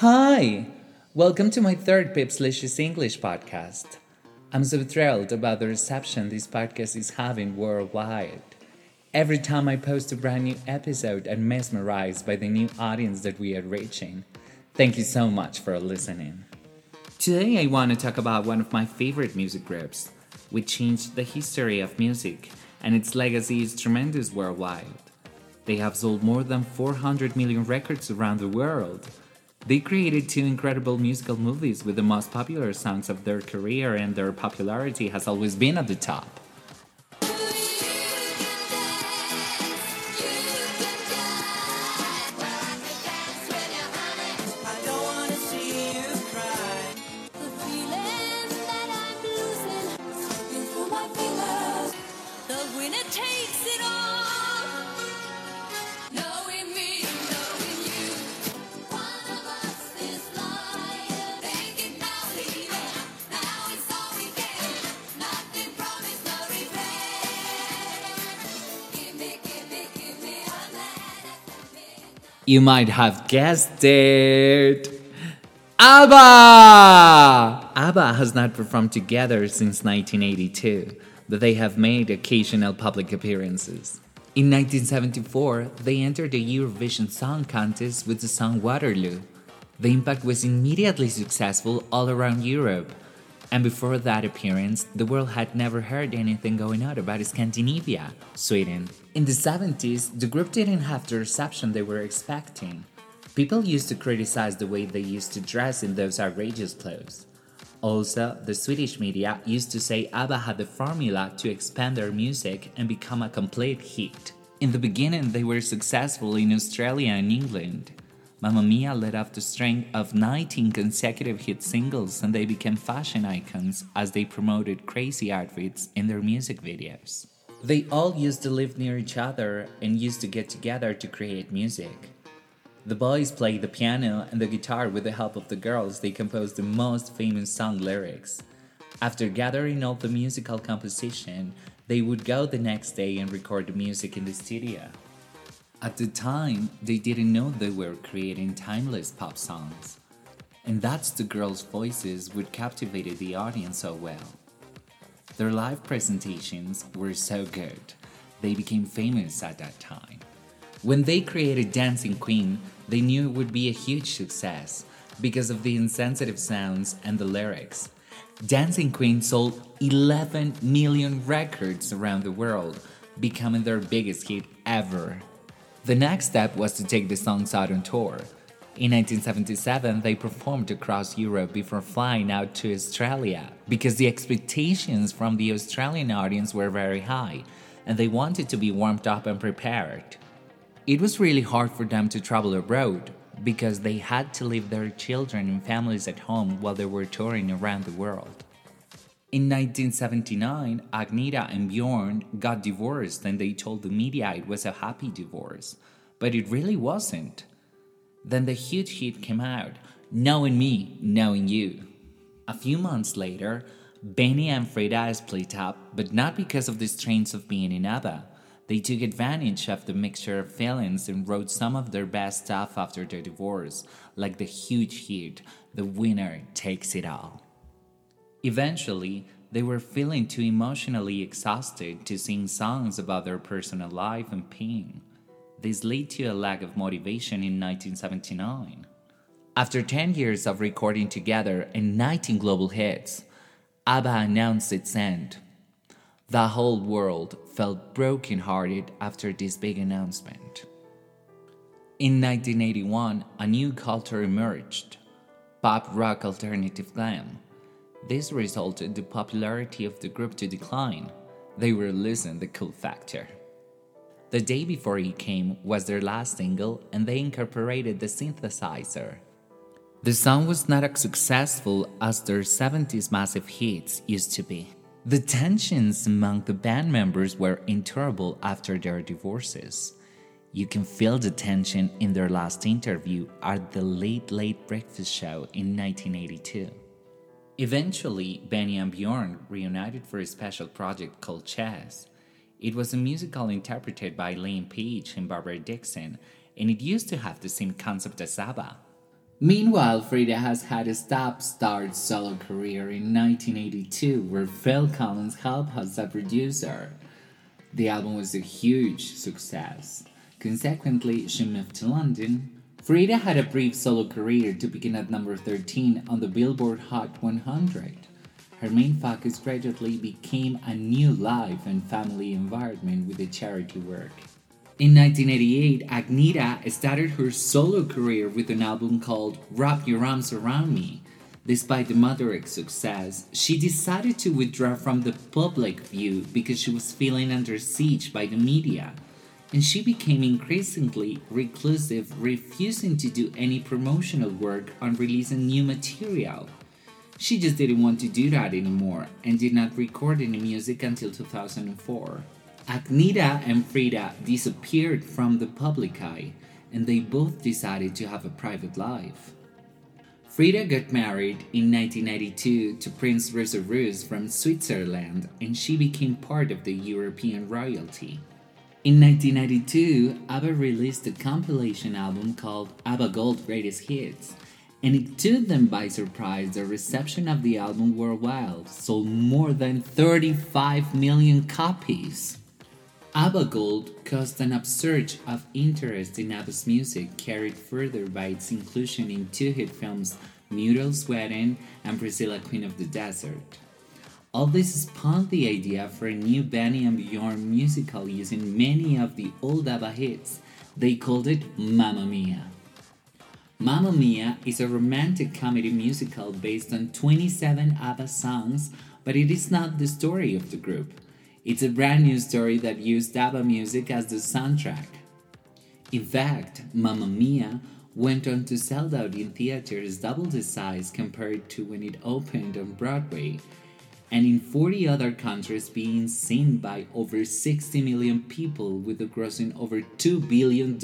Hi! Welcome to my third Pipslicious English podcast. I'm so thrilled about the reception this podcast is having worldwide. Every time I post a brand new episode, I'm mesmerized by the new audience that we are reaching. Thank you so much for listening. Today, I want to talk about one of my favorite music groups, which changed the history of music, and its legacy is tremendous worldwide. They have sold more than 400 million records around the world. They created two incredible musical movies with the most popular songs of their career, and their popularity has always been at the top. You might have guessed it. ABBA! ABBA has not performed together since 1982, but they have made occasional public appearances. In 1974, they entered the Eurovision Song Contest with the song Waterloo. The impact was immediately successful all around Europe, and before that appearance, the world had never heard anything going on about Scandinavia, Sweden. In the 70s, the group didn't have the reception they were expecting. People used to criticize the way they used to dress in those outrageous clothes. Also, the Swedish media used to say ABBA had the formula to expand their music and become a complete hit. In the beginning, they were successful in Australia and England. Mamma Mia led off the string of 19 consecutive hit singles and they became fashion icons as they promoted crazy outfits in their music videos. They all used to live near each other and used to get together to create music. The boys played the piano and the guitar with the help of the girls. They composed the most famous song lyrics. After gathering all the musical composition, they would go the next day and record the music in the studio. At the time, they didn't know they were creating timeless pop songs. And that's the girls' voices which captivated the audience so well. Their live presentations were so good, they became famous at that time. When they created Dancing Queen, they knew it would be a huge success because of the insensitive sounds and the lyrics. Dancing Queen sold 11 million records around the world, becoming their biggest hit ever. The next step was to take the songs out on tour. In 1977, they performed across Europe before flying out to Australia because the expectations from the Australian audience were very high and they wanted to be warmed up and prepared. It was really hard for them to travel abroad because they had to leave their children and families at home while they were touring around the world. In 1979, Agnetha and Bjorn got divorced and they told the media it was a happy divorce, but it really wasn't. Then the huge hit came out, Knowing Me, Knowing You. A few months later, Benny and Frida split up, but not because of the strains of being in ABBA. They took advantage of the mixture of feelings and wrote some of their best stuff after their divorce, like the huge hit, The Winner Takes It All. Eventually, they were feeling too emotionally exhausted to sing songs about their personal life and pain. This led to a lack of motivation in 1979. After 10 years of recording together and 19 global hits, ABBA announced its end. The whole world felt brokenhearted after this big announcement. In 1981, a new culture emerged pop rock alternative glam. This resulted the popularity of the group to decline. They were losing the cool factor. The day before he came was their last single, and they incorporated the synthesizer. The song was not as successful as their 70s massive hits used to be. The tensions among the band members were intolerable after their divorces. You can feel the tension in their last interview at the Late Late Breakfast Show in 1982. Eventually, Benny and Bjorn reunited for a special project called Chess. It was a musical interpreted by Elaine Paige and Barbara Dickson, and it used to have the same concept as ABBA. Meanwhile, Frida has had a stop start solo career in 1982, where Phil Collins helped as a producer. The album was a huge success. Consequently, she moved to London. Frida had a brief solo career to begin at number 13 on the Billboard Hot 100. Her main focus gradually became a new life and family environment with the charity work. In 1988, Agnetha started her solo career with an album called Wrap Your Arms Around Me. Despite the moderate success, she decided to withdraw from the public view because she was feeling under siege by the media. And she became increasingly reclusive, refusing to do any promotional work on releasing new material. She just didn't want to do that anymore and did not record any music until 2004. Agnetha and Frida disappeared from the public eye and they both decided to have a private life. Frida got married in 1992 to Prince Reservouz from Switzerland and she became part of the European royalty. In 1992, ABBA released a compilation album called ABBA Gold Greatest Hits, and it took them by surprise the reception of the album worldwide sold more than 35 million copies. ABBA Gold caused an upsurge of interest in ABBA's music, carried further by its inclusion in two hit films Muriel's Wedding and Priscilla Queen of the Desert. All this spawned the idea for a new Benny and Bjorn musical using many of the old ABBA hits. They called it Mamma Mia. Mamma Mia is a romantic comedy musical based on 27 ABBA songs, but it is not the story of the group. It's a brand new story that used ABBA music as the soundtrack. In fact, Mamma Mia went on to sell out in theaters double the size compared to when it opened on Broadway, and in 40 other countries being seen by over 60 million people with a grossing over $2 billion.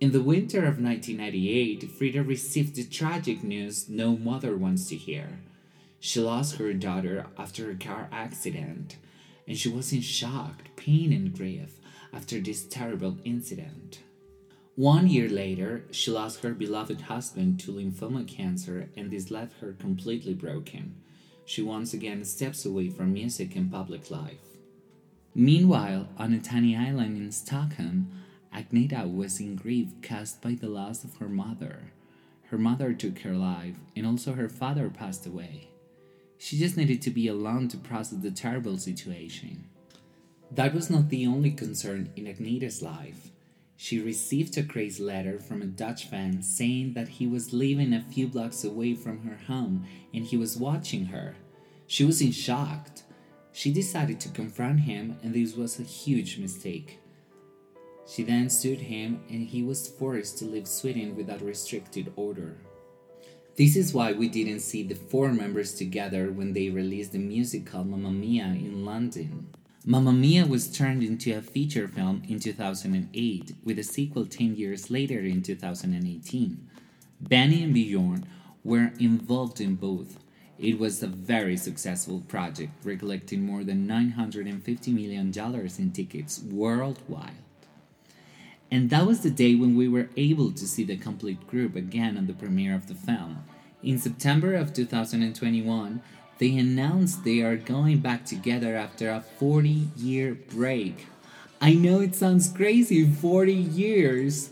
In the winter of 1998, Frida received the tragic news no mother wants to hear. She lost her daughter after a car accident, and she was in shock, pain, and grief after this terrible incident. One year later, she lost her beloved husband to lymphoma cancer, and this left her completely broken. She once again steps away from music and public life. Meanwhile, on a tiny island in Stockholm, Agnetha was in grief caused by the loss of her mother. Her mother took her life, and also her father passed away. She just needed to be alone to process the terrible situation. That was not the only concern in Agnetha's life. She received a crazy letter from a Dutch fan saying that he was living a few blocks away from her home and he was watching her. She was in shock. She decided to confront him, and this was a huge mistake. She then sued him, and he was forced to leave Sweden without restricted order. This is why we didn't see the four members together when they released the musical Mamma Mia in London. Mamma Mia was turned into a feature film in 2008, with a sequel 10 years later in 2018. Benny and Bjorn were involved in both. It was a very successful project, recollecting more than $950 million in tickets worldwide. And that was the day when we were able to see the complete group again on the premiere of the film. In September of 2021, they announced they are going back together after a 40 year break. I know it sounds crazy 40 years!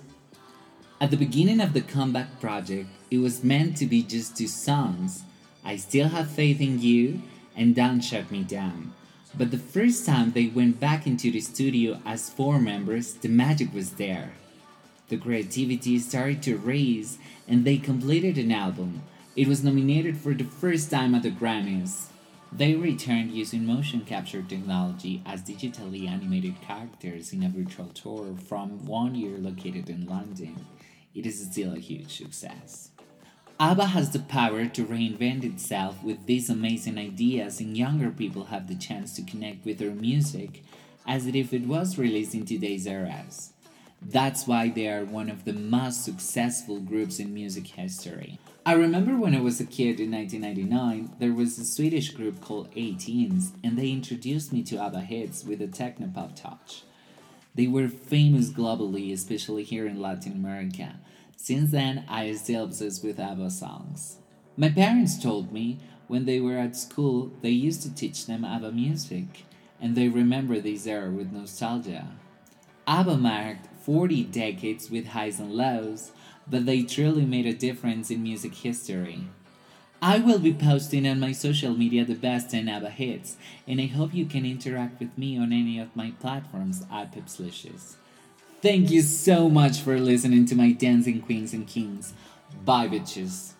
At the beginning of the comeback project, it was meant to be just two songs I Still Have Faith in You and Don't Shut Me Down. But the first time they went back into the studio as four members, the magic was there. The creativity started to raise and they completed an album. It was nominated for the first time at the Grammys. They returned using motion capture technology as digitally animated characters in a virtual tour from one year located in London. It is still a huge success. ABBA has the power to reinvent itself with these amazing ideas, and younger people have the chance to connect with their music as if it was released in today's eras. That's why they are one of the most successful groups in music history. I remember when I was a kid in 1999, there was a Swedish group called A-Teens, and they introduced me to ABBA hits with a technopop touch. They were famous globally, especially here in Latin America. Since then, I am still obsessed with ABBA songs. My parents told me when they were at school they used to teach them ABBA music, and they remember this era with nostalgia. ABBA marked 40 decades with highs and lows, but they truly made a difference in music history. I will be posting on my social media the best 10 ABBA hits, and I hope you can interact with me on any of my platforms at Pipslicious. Thank you so much for listening to my Dancing Queens and Kings. Bye, bitches.